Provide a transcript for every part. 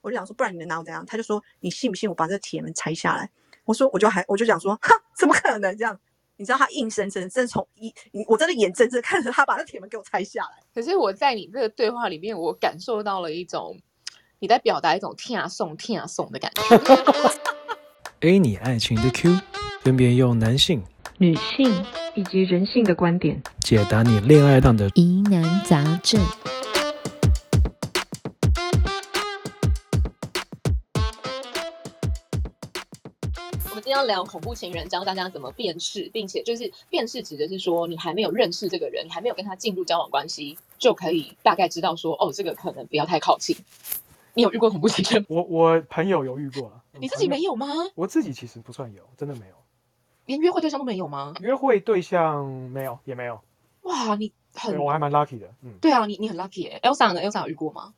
我就想说，不然你能拿我怎样？他就说，你信不信我把这个铁门拆下来？我说，我就还我就想说，哈，怎么可能这样？你知道他硬生生真的从一，我真的眼睁睁看着他把那铁门给我拆下来。可是我在你这个对话里面，我感受到了一种你在表达一种听啊送听啊送的感觉。A 你爱情的 Q，分别用男性女性以及人性的观点。解答你恋爱上的疑难杂症。天要聊恐怖情人，教大家怎么辨识，并且就是辨识指的是说，你还没有认识这个人，你还没有跟他进入交往关系，就可以大概知道说，哦，这个可能不要太靠近。你有遇过恐怖情人？我我朋友有遇过啊，你自己没有吗？我自己其实不算有，真的没有。连约会对象都没有吗？约会对象没有，也没有。哇，你很我还蛮 lucky 的，嗯。对啊，你你很 lucky 哎、Elsa 呢？Elsa 有遇过吗？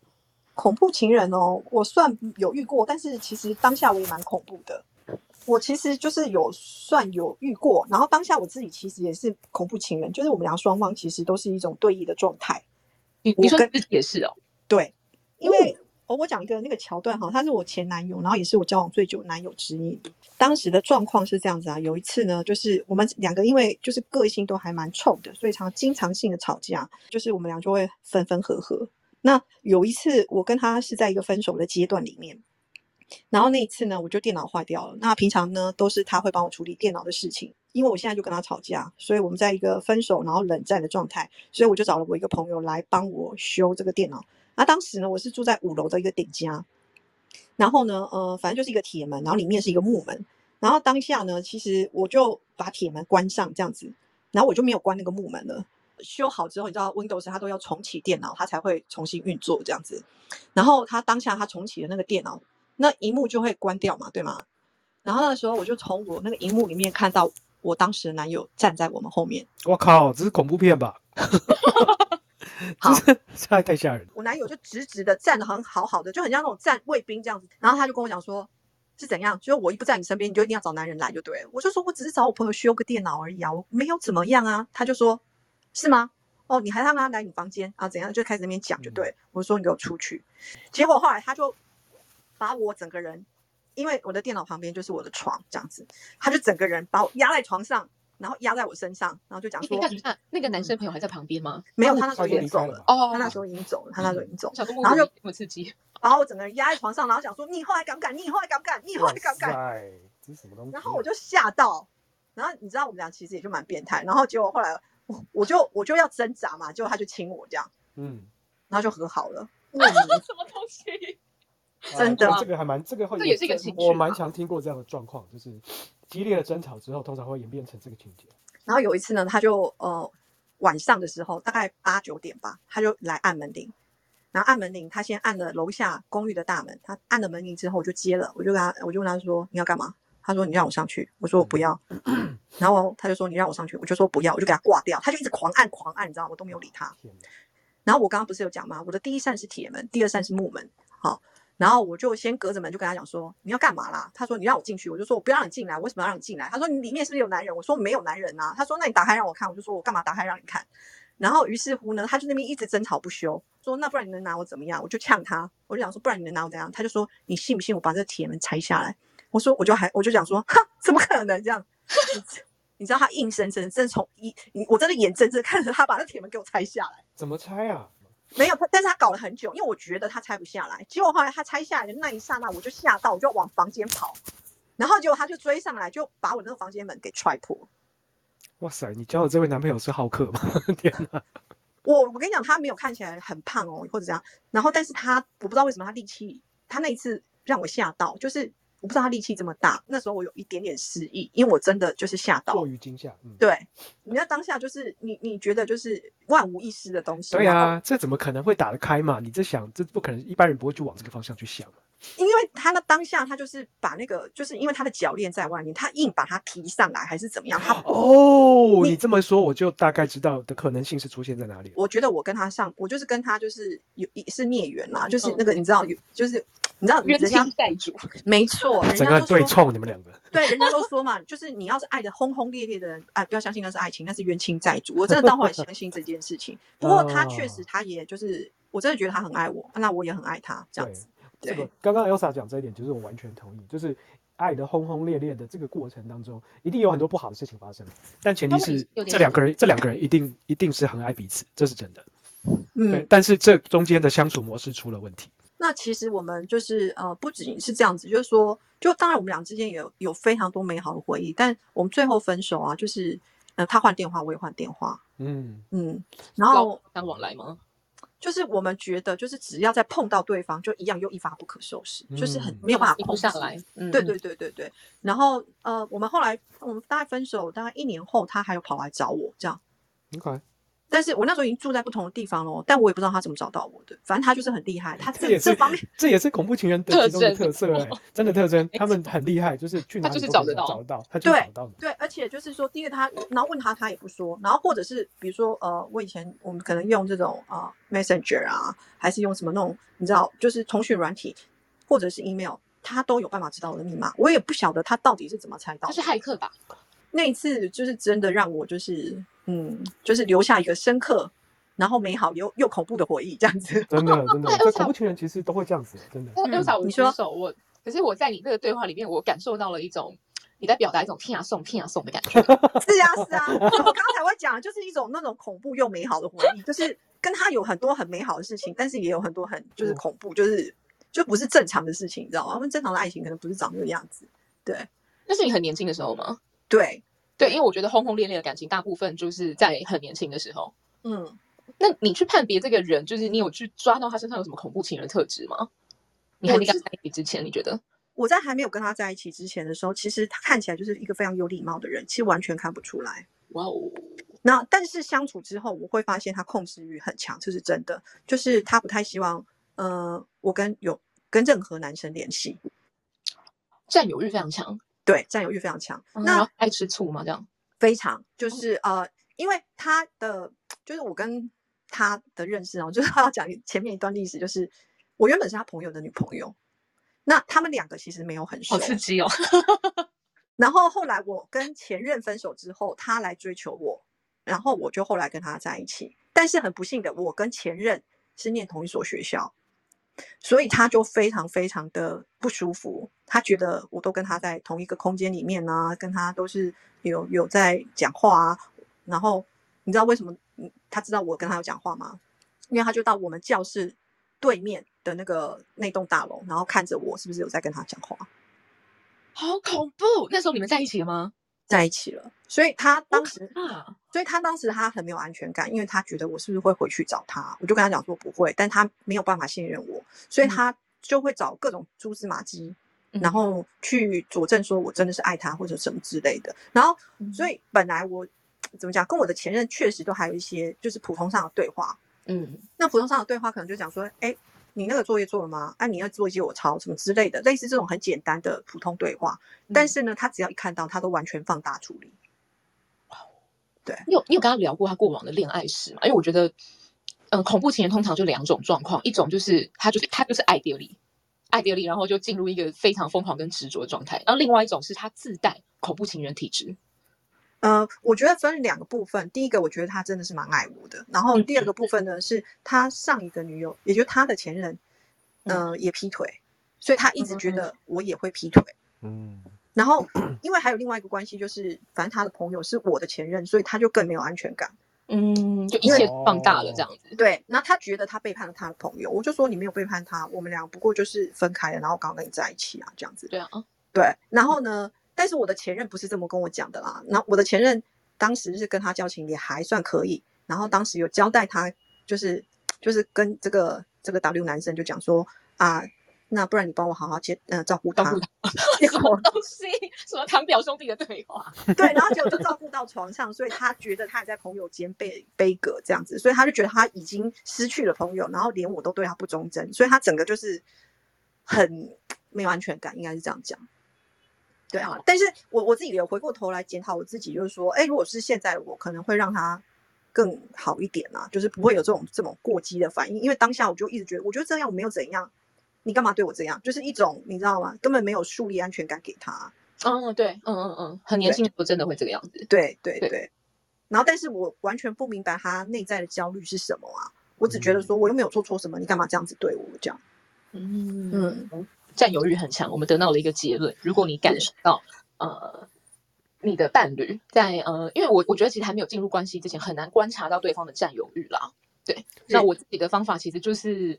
恐怖情人哦，我算有遇过，但是其实当下我也蛮恐怖的。我其实就是有算有遇过，然后当下我自己其实也是恐怖情人，就是我们俩双方其实都是一种对弈的状态。你你说你自己也是哦，对，因为哦，我讲一个那个桥段哈，他是我前男友，然后也是我交往最久男友之一。当时的状况是这样子啊，有一次呢，就是我们两个因为就是个性都还蛮冲的，所以常经常性的吵架，就是我们俩就会分分合合。那有一次我跟他是在一个分手的阶段里面，然后那一次呢，我就电脑坏掉了。那平常呢都是他会帮我处理电脑的事情，因为我现在就跟他吵架，所以我们在一个分手然后冷战的状态，所以我就找了我一个朋友来帮我修这个电脑。那当时呢，我是住在五楼的一个顶家，然后呢，呃，反正就是一个铁门，然后里面是一个木门。然后当下呢，其实我就把铁门关上这样子，然后我就没有关那个木门了。修好之后，你知道 Windows 它都要重启电脑，它才会重新运作这样子。然后他当下他重启的那个电脑，那荧幕就会关掉嘛，对吗？然后那时候我就从我那个荧幕里面看到我当时的男友站在我们后面，我靠，这是恐怖片吧？好太太吓人了。我男友就直直的站得很好好的，就很像那种站卫兵这样子。然后他就跟我讲说，是怎样？就是我一不在你身边，你就一定要找男人来就对了。我就说我只是找我朋友修个电脑而已啊，我没有怎么样啊。他就说，是吗？哦，你还让他来你房间啊？怎样？就开始那边讲就对了。我说你给我出去。结果后来他就把我整个人，因为我的电脑旁边就是我的床这样子，他就整个人把我压在床上，然后压在我身上，然后就讲说那个男生朋友还在旁边吗？没有，他那时候已经走了。哦，他那时候已经走了，他那时候已经走然后就这么刺激，把我整个人压在床上，然后想说你以后还敢不敢？你以后还敢不敢？你以后还敢不敢？塞，这是什么东西？然后我就吓到，然后你知道我们俩其实也就蛮变态，然后结果后来我我就我就要挣扎嘛，结果他就亲我这样，嗯，然后就和好了。什么东西？真的啊这个还蛮这个会这也是一个情绪我蛮常听过这样的状况，就是激烈的争吵之后，通常会演变成这个情节。然后有一次呢，他就呃晚上的时候大概八九点吧，他就来按门铃，然后按门铃，他先按了楼下公寓的大门，他按了门铃之后我就接了，我就跟他我就问他说你要干嘛？他说你让我上去，我说我不要，然后他就说你让我上去，我就说不要，我就给他挂掉，他就一直狂按狂按，你知道吗我都没有理他。然后我刚刚不是有讲吗？我的第一扇是铁门，第二扇是木门。好，然后我就先隔着门就跟他讲说你要干嘛啦？他说你让我进去，我就说我不要让你进来，为什么要让你进来？他说你里面是不是有男人？我说没有男人啊。他说那你打开让我看，我就说我干嘛打开让你看？然后于是乎呢，他就那边一直争吵不休，说那不然你能拿我怎么样？我就呛他，我就讲说不然你能拿我怎样？他就说你信不信我把这铁门拆下来？我说我就还我就讲说哈怎么可能这样？你知道他硬生生真的从一我真的眼睁睁看着他把那铁门给我拆下来。怎么拆啊？没有他，但是他搞了很久，因为我觉得他拆不下来。结果后来他拆下来的那一刹那，我就吓到，我就往房间跑，然后结果他就追上来，就把我那个房间门给踹破。哇塞，你交的这位男朋友是好客吗？天哪！我我跟你讲，他没有看起来很胖哦，或者这样，然后但是他我不知道为什么他力气，他那一次让我吓到，就是我不知道他力气这么大。那时候我有一点点失忆，因为我真的就是吓到过。于惊吓。嗯，对，你在当下就是你你觉得就是万无一失的东西。对啊，这怎么可能会打得开嘛？你这想，这不可能，一般人不会去往这个方向去想啊。因为他那当下他就是把那个，就是因为他的脚链在外面，他硬把它提上来还是怎么样？他哦，你你这么说，我就大概知道的可能性是出现在哪里。我觉得我跟他上，我就是跟他就是有是孽缘啦，就是嗯那个你知道有，就是你知道冤人家亲债主，没错，人整个家对冲，你们两个。对，人家都说嘛，就是你要是爱的轰轰烈烈的人，啊，不要相信那是爱情，那是冤亲债主。我真的到后来相信这件事情。不过他确实，哦他也就是，我真的觉得他很爱我，那我也很爱他，这样子。这个对刚刚 Elsa 讲这一点，就是我完全同意，就是爱的轰轰烈烈的这个过程当中，一定有很多不好的事情发生，但前提是这两个人，这两个人一定一定是很爱彼此，这是真的。对嗯，，但是这中间的相处模式出了问题。那其实我们就是呃，不仅是这样子，就是说，就当然我们俩之间有有非常多美好的回忆，但我们最后分手啊，就是呃，他换电话，我也换电话，嗯，嗯，然老后当往来吗？就是我们觉得，就是只要再碰到对方，就一样又一发不可收拾，就是很嗯没有办法停控制下来。嗯，对对对对对。然后呃，我们后来我们大概分手大概一年后，他还有跑来找我这样。OK，但是我那时候已经住在不同的地方了，但我也不知道他怎么找到我的。反正他就是很厉害，他这这也是方面这也是恐怖情人的特其中的征特色哎、真的特征，他们很厉害，就是去哪他就是找得到找到，他就对找到你。对，而且就是说，第一个他，然后问他他也不说，然后或者是比如说呃，我以前我们可能用这种啊、呃 Messenger 啊，还是用什么那种你知道，就是通讯软体或者是 email，他都有办法知道我的密码，我也不晓得他到底是怎么猜到的。他是骇客吧？那一次就是真的让我就是嗯，就是留下一个深刻，然后美好又又恐怖的回忆，这样子。真的 真的，对这恐怖情人其实都会这样子，真的。那嗯 Elsa，我你说举手，我可是我在你这个对话里面，我感受到了一种你在表达一种听啊送听啊送的感觉。是啊是啊，我刚刚才会讲，就是一种那种恐怖又美好的回忆，就是跟他有很多很美好的事情，但是也有很多很就是恐怖，就是就不是正常的事情，你知道吗？因为正常的爱情可能不是长那个样子。对那是你很年轻的时候吗？对，对，因为我觉得轰轰烈烈的感情，大部分就是在很年轻的时候。嗯，那你去判别这个人，就是你有去抓到他身上有什么恐怖情人的特质吗？你还没跟他在一起之前，你觉得？我在还没有跟他在一起之前的时候，其实他看起来就是一个非常有礼貌的人，其实完全看不出来。哇哦，那但是相处之后，我会发现他控制欲很强，这是真的。就是他不太希望，呃，我跟有跟任何男生联系，占有欲非常强。对，占有欲非常强。嗯那爱吃醋吗？这样？非常就是呃，因为他的就是我跟他的认识哦，就是他要讲前面一段历史，就是我原本是他朋友的女朋友，那他们两个其实没有很熟好，刺激哦！然后后来我跟前任分手之后，他来追求我，然后我就后来跟他在一起。但是很不幸的，我跟前任是念同一所学校，所以他就非常非常的不舒服。他觉得我都跟他在同一个空间里面呢、跟他都是有有在讲话啊。然后你知道为什么？他知道我跟他有讲话吗？因为他就到我们教室对面的那个那栋大楼，然后看着我是不是有在跟他讲话。好恐怖！那时候你们在一起了吗？在一起了，所以他当时啊，所以他当时他很没有安全感，因为他觉得我是不是会回去找他，我就跟他讲说不会，但他没有办法信任我，所以嗯。他就会找各种蛛丝马迹，嗯。然后去佐证说我真的是爱他或者什么之类的。然后，所以本来我怎么讲，跟我的前任确实都还有一些就是普通上的对话。嗯，那普通上的对话可能就讲说，哎，你那个作业做了吗？啊、你要作业借我抄什么之类的，类似这种很简单的普通对话。但嗯是呢，他只要一看到，他都完全放大处理。对你有你有跟他聊过他过往的恋爱史吗？因为我觉得，嗯，恐怖情人通常就两种状况，一种就是他就是他就是爱丢你，爱丢你，然后就进入一个非常疯狂跟执着的状态，然后另外一种是他自带恐怖情人体质。呃，我觉得分两个部分。第一个，我觉得他真的是蛮爱我的。然后第二个部分呢，是他上一个女友，也就是他的前任，呃，也劈腿，所以他一直觉得我也会劈腿。嗯，然后，因为还有另外一个关系，就是反正他的朋友是我的前任，所以他就更没有安全感。嗯，就一切放大了这样子。对，那他觉得他背叛了他的朋友，我就说你没有背叛他，我们俩不过就是分开了，然后刚跟你在一起啊，这样子。对啊，对，然后呢？但是我的前任不是这么跟我讲的啦。那我的前任当时是跟他交情也还算可以，然后当时有交代他，就是就是跟这个这个 W 男生就讲说啊，那不然你帮我好好接呃照顾他。照顾他结果东西什么堂表兄弟的对话？对，然后结果就照顾到床上，所以他觉得他也在朋友间被悲歌这样子，所以他就觉得他已经失去了朋友，然后连我都对他不忠贞，所以他整个就是很没有安全感，应该是这样讲。对啊，但是我我自己有回过头来检讨我自己，就是说，哎，如果是现在的我，可能会让他更好一点啊，就是不会有这种这种过激的反应，因为当下我就一直觉得，我觉得这样我没有怎样，你干嘛对我这样？就是一种你知道吗？根本没有树立安全感给他。嗯，对，嗯嗯嗯，很年轻的时候真的会这个样子。对对对对。然后，但是我完全不明白他内在的焦虑是什么啊！我只觉得说，我又没有做错什么，你干嘛这样子对我这样？嗯嗯占有欲很强，我们得到了一个结论：如果你感受到呃你的伴侣在呃，因为我我觉得其实还没有进入关系之前，很难观察到对方的占有欲啦。对，那我自己的方法其实就是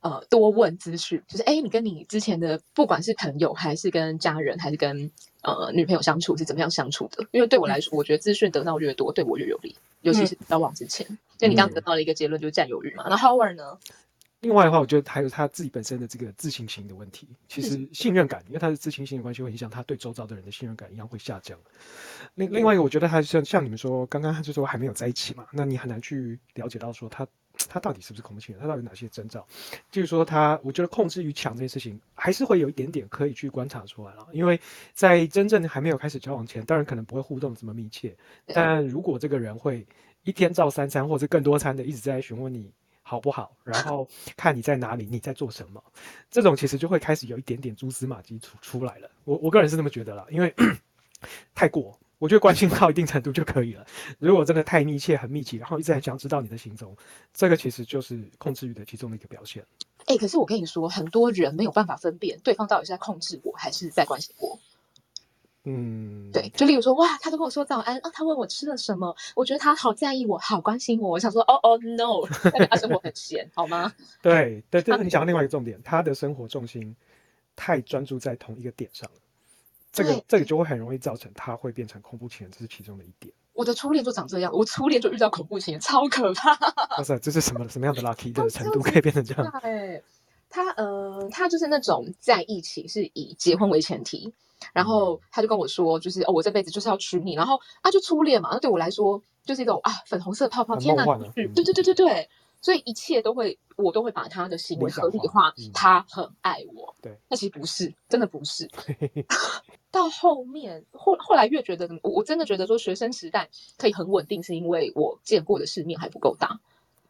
呃多问资讯，就是哎，你跟你之前的不管是朋友还是跟家人还是跟呃女朋友相处是怎么样相处的？因为对我来说，我觉得资讯得到越多，对我越有利，尤其是交往之前。就你刚刚得到了一个结论，就是占有欲嘛。那 Howard 呢？另外的话，我觉得还有他自己本身的这个自信心的问题。其实信任感，因为他的自信心的关系，会影响他对周遭的人的信任感一样会下降。另另外一个，我觉得他像像你们说，刚刚他就说还没有在一起嘛，那你很难去了解到说他他到底是不是恐怖情人，他到底有哪些征兆。就是说他，我觉得控制欲强这件事情，还是会有一点点可以去观察出来了。因为在真正还没有开始交往前，当然可能不会互动这么密切，但如果这个人会一天照三餐或者更多餐的一直在询问你。好不好？然后看你在哪里，你在做什么，这种其实就会开始有一点点蛛丝马迹出出来了。我我个人是这么觉得啦，因为 太过，我觉得关心到一定程度就可以了。如果真的太密切、很密集，然后一直很想知道你的行踪，这个其实就是控制欲的其中的一个表现。哎、可是我跟你说，很多人没有办法分辨对方到底是在控制我还是在关心我。嗯，对，就例如说，哇，他都跟我说早安啊，他问我吃了什么，我觉得他好在意我，好关心我。我想说，哦哦，no，代表他生活很闲，好吗？对 对，这是你讲到另外一个重点，他的生活重心太专注在同一个点上了，这个对这个就会很容易造成他会变成恐怖情人，这是其中的一点。我的初恋就长这样，我初恋就遇到恐怖情人，超可怕。哇塞，这是什么什么样的 lucky 的哦程度可以变成这样？对，他呃，他就是那种在一起是以结婚为前提，然后他就跟我说，就是哦，我这辈子就是要娶你，然后啊，就初恋嘛，那对我来说就是一种啊粉红色泡泡，天哪，梦幻啊嗯是对对对对对，所以一切都会，我都会把他的行为合理化他很爱我，对，那其实不是，真的不是。到后面后后来越觉得，我我真的觉得说学生时代可以很稳定，是因为我见过的世面还不够大。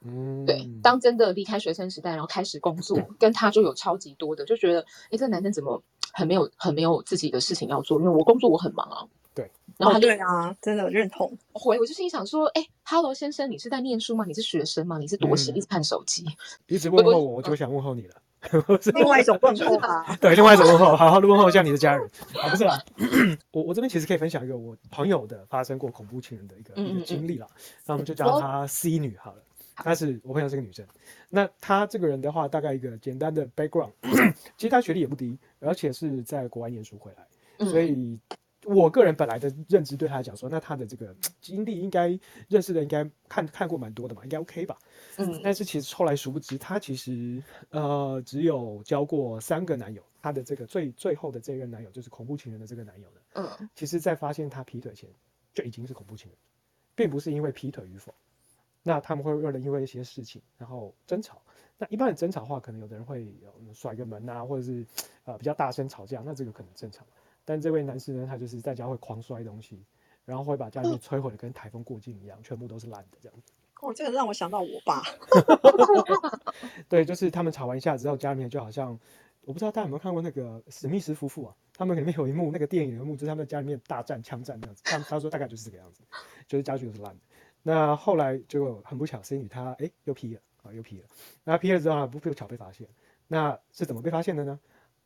嗯，对，当真的离开学生时代，然后开始工作，跟他就有超级多的，就觉得，哎，这个男生怎么很没有很没有自己的事情要做？因为我工作我很忙啊。对。哦然后他就对啊，真的认同。回，我就心想说，哎，Hello 先生，你是在念书吗？你是学生吗？你是多闲，嗯一直看手机？一直问候我，我就想问候你了。另外一种问候吧，对，另外一种问候，好好地问候一下你的家人啊，不是啦。我我这边其实可以分享一个我朋友的发生过恐怖情人的一个经历啦，那我们就叫她 C 女好了。她是我朋友是个女生，那她这个人的话，大概一个简单的 background，其实她学历也不低，而且是在国外念书回来，嗯。所以我个人本来的认知对她来讲说，那她的这个 经历应该认识的应该看看过蛮多的嘛，应该 OK 吧？嗯。但是其实后来殊不知，她其实呃只有交过三个男友，她的这个最最后的这任男友就是恐怖情人的这个男友呢，嗯。其实在发现她劈腿前就已经是恐怖情人，并不是因为劈腿与否。那他们会为了因为一些事情然后争吵。那一般的争吵的话，可能有的人会有甩个门啊，或者是呃比较大声吵架，那这个可能正常。但这位男士呢，他就是在家会狂摔东西，然后会把家里面摧毁的跟台风过境一样，全部都是烂的这样子。哦，这个让我想到我爸。对，就是他们吵完架之后，家里面就好像，我不知道大家有没有看过那个史密斯夫妇啊，他们里面有一幕那个电影有一幕，就是他们在家里面大战枪战那样子，他他说大概就是这个样子，就是家具都是烂的。那后来就很不巧，C 女她哎又劈了啊又劈了，那劈了之后啊不不巧被发现，那是怎么被发现的呢？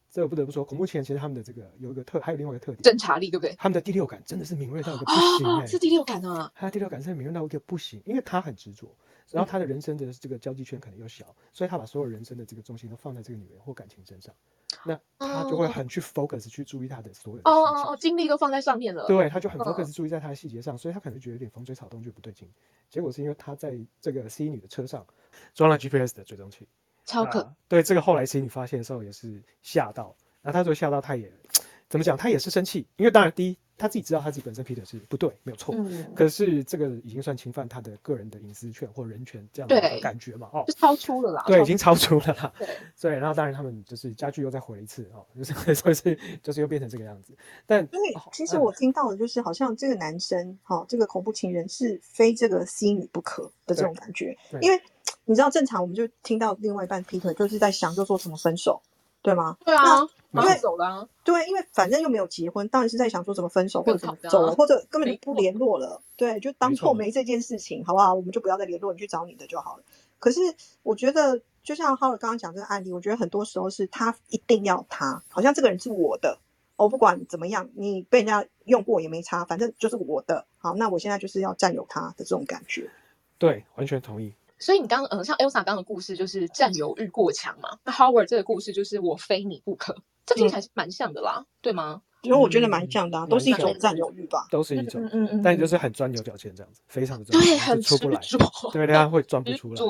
这我不得不说，恐怖情人其实他们的这个有一个特，还有另外一个特点，侦查力对不对？他们的第六感真的是敏锐到一个不行是第六感啊。他的第六感是敏锐到一个不行，因为他很执着，然后他的人生的这个交际圈可能又小，所以他把所有人生的这个重心都放在这个女人或感情身上，那他就会很去 focus 去注意他的所有哦哦哦，精力都放在上面了。对，他就很嗯。focus 注意在他的细节上，所以他可能觉得有点风吹草动就不对劲。结果是因为他在这个 C 女的车上装了 GPS 的追踪器，超可。那对这个后来 C 女发现的时候也是吓到，然后他就吓到，他也怎么讲？他也是生气，因为当然第一他自己知道他自己本身劈腿是不对，没有错，嗯，可是这个已经算侵犯他的个人的隐私权或人权这样的感觉嘛？哦就，超出了啦。对，已经超出了啦。对对，然后当然他们就是家具又再回了一次哦，就是 所以是就是又变成这个样子。但因为哦其实嗯我听到的就是，好像这个男生，哈、这个恐怖情人是非这个 C 女不可的这种感觉。对因为你知道，正常我们就听到另外一半劈腿，就是在想就说什么分手，对吗？对啊，因马为走了啊。对，因为反正又没有结婚，当然是在想说怎么分手，或者怎么走了，或者根本就不联络了。对，就当没错错没这件事情，好不好？我们就不要再联络，你去找你的就好了。可是我觉得，就像浩尔刚刚讲这个案例，我觉得很多时候是他一定要他，好像这个人是我的，我不管怎么样，你被人家用过也没差，反正就是我的。好，那我现在就是要占有他的这种感觉。对，完全同意。所以你刚呃，像 Elsa 刚刚的故事就是占有欲过强嘛，那 Howard 这个故事就是我非你不可，这听起来是蛮像的啦，对吗？因为我觉得蛮像的、啊，都是一种占有欲吧。都是一种，嗯嗯但就是很钻牛角尖这样子，非常的对，很出不来，对，他会钻不出来。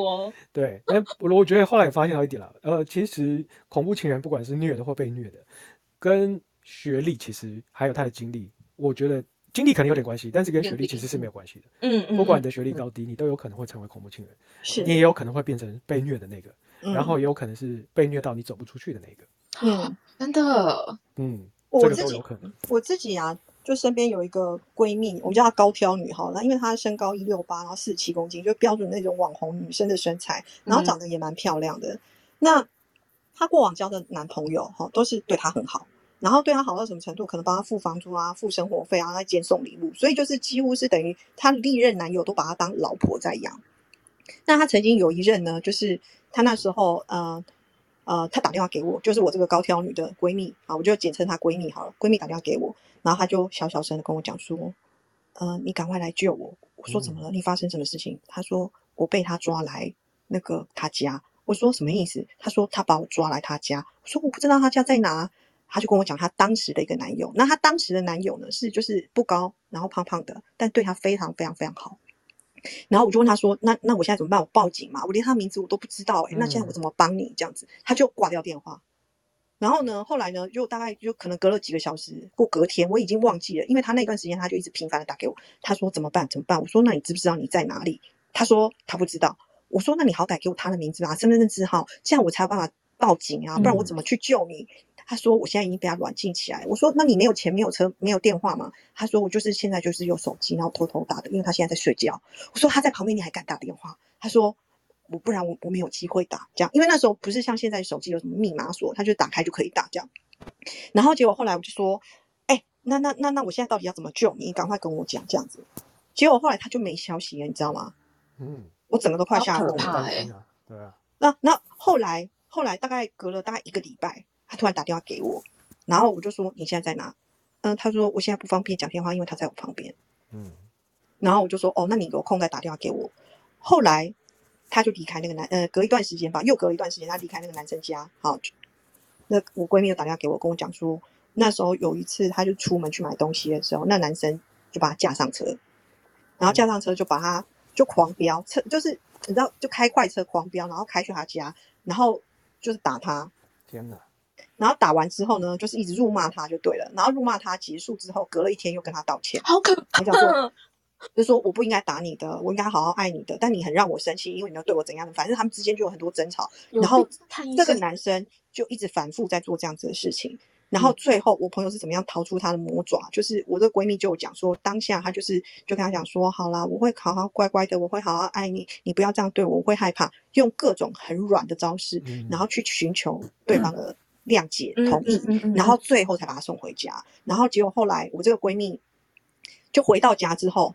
对，但我我觉得后来也发现到一点了，呃，其实恐怖情人不管是虐的或被虐的，跟学历其实还有他的经历，我觉得经历可能有点关系，但是跟学历其实是没有关系的。嗯嗯，不管你的学历高低，你都有可能会成为恐怖情人，是你，也有可能会变成被虐的那个，嗯然后也有可能是被虐到你走不出去的那个。嗯，真的，嗯，我自己。我自己啊，就身边有一个闺蜜，我们叫她高挑女好那，因为她身高一六八，然后四十七公斤，就标准那种网红女生的身材，然后长得也蛮漂亮的。那她过往交的男朋友哈，都是对她很好，然后对她好到什么程度？可能帮她付房租啊，付生活费啊，再兼送礼物，所以就是几乎是等于她历任男友都把她当老婆在养。那她曾经有一任呢，就是她那时候呃呃，她打电话给我，就是我这个高挑女的闺蜜啊，我就简称她闺蜜好了。闺蜜打电话给我，然后她就小小声的跟我讲说，呃，你赶快来救我。我说怎么了？你发生什么事情？她说我被他抓来那个他家。我说什么意思？她说他把我抓来他家。我说我不知道他家在哪。她就跟我讲她当时的一个男友。那她当时的男友呢是就是不高，然后胖胖的，但对她非常非常非常好。然后我就问他说：“那那我现在怎么办？我报警嘛？我连他名字我都不知道哎、那现在我怎么帮你？”这样子，他就挂掉电话。然后呢，后来呢，就大概就可能隔了几个小时，过隔天我已经忘记了，因为他那段时间他就一直频繁的打给我，他说怎么办？怎么办？我说那你知不知道你在哪里？他说他不知道。我说那你好歹给我他的名字吧，身份证字号，这样我才有办法报警啊，不然我怎么去救你？他说我现在已经被他软禁起来。我说那你没有钱、没有车、没有电话吗？他说我就是现在就是用手机，然后偷偷打的，因为他现在在睡觉。我说他在旁边，你还敢打电话？他说我不然我我没有机会打这样，因为那时候不是像现在手机有什么密码锁，他就打开就可以打这样。然后结果后来我就说，哎、那那那那我现在到底要怎么救你？你赶快跟我讲这样子。结果后来他就没消息了，你知道吗？嗯，我整个都快吓疯了。对啊，那那后来后来大概隔了大概一个礼拜，他突然打电话给我，然后我就说你现在在哪？嗯，他说我现在不方便讲电话，因为他在我旁边。嗯然后我就说哦，那你有空再打电话给我。后来他就离开那个男，呃，隔一段时间吧，又隔了一段时间，他离开那个男生家。好，那我闺蜜又打电话给我，跟我讲说，那时候有一次，他就出门去买东西的时候，那男生就把他架上车，然后架上车就把他就狂飙，车就是你知道，就开快车狂飙，然后开去他家，然后就是打他，天哪，然后打完之后呢，就是一直辱骂他就对了，然后辱骂他结束之后，隔了一天又跟他道歉。好可我讲说，就说我不应该打你的，我应该好好爱你的，但你很让我生气，因为你要对我怎样的，反正他们之间就有很多争吵，然后这个男生就一直反复在做这样子的事情，然后最后我朋友是怎么样逃出他的魔爪？就是我这个闺蜜就有讲说，当下她就是就跟他讲说，好啦，我会好好乖乖的，我会好好爱你，你不要这样对我，我会害怕，用各种很软的招式，嗯然后去寻求对方的谅解、嗯同意，然后最后才把她送回家。然后结果后来我这个闺蜜就回到家之后，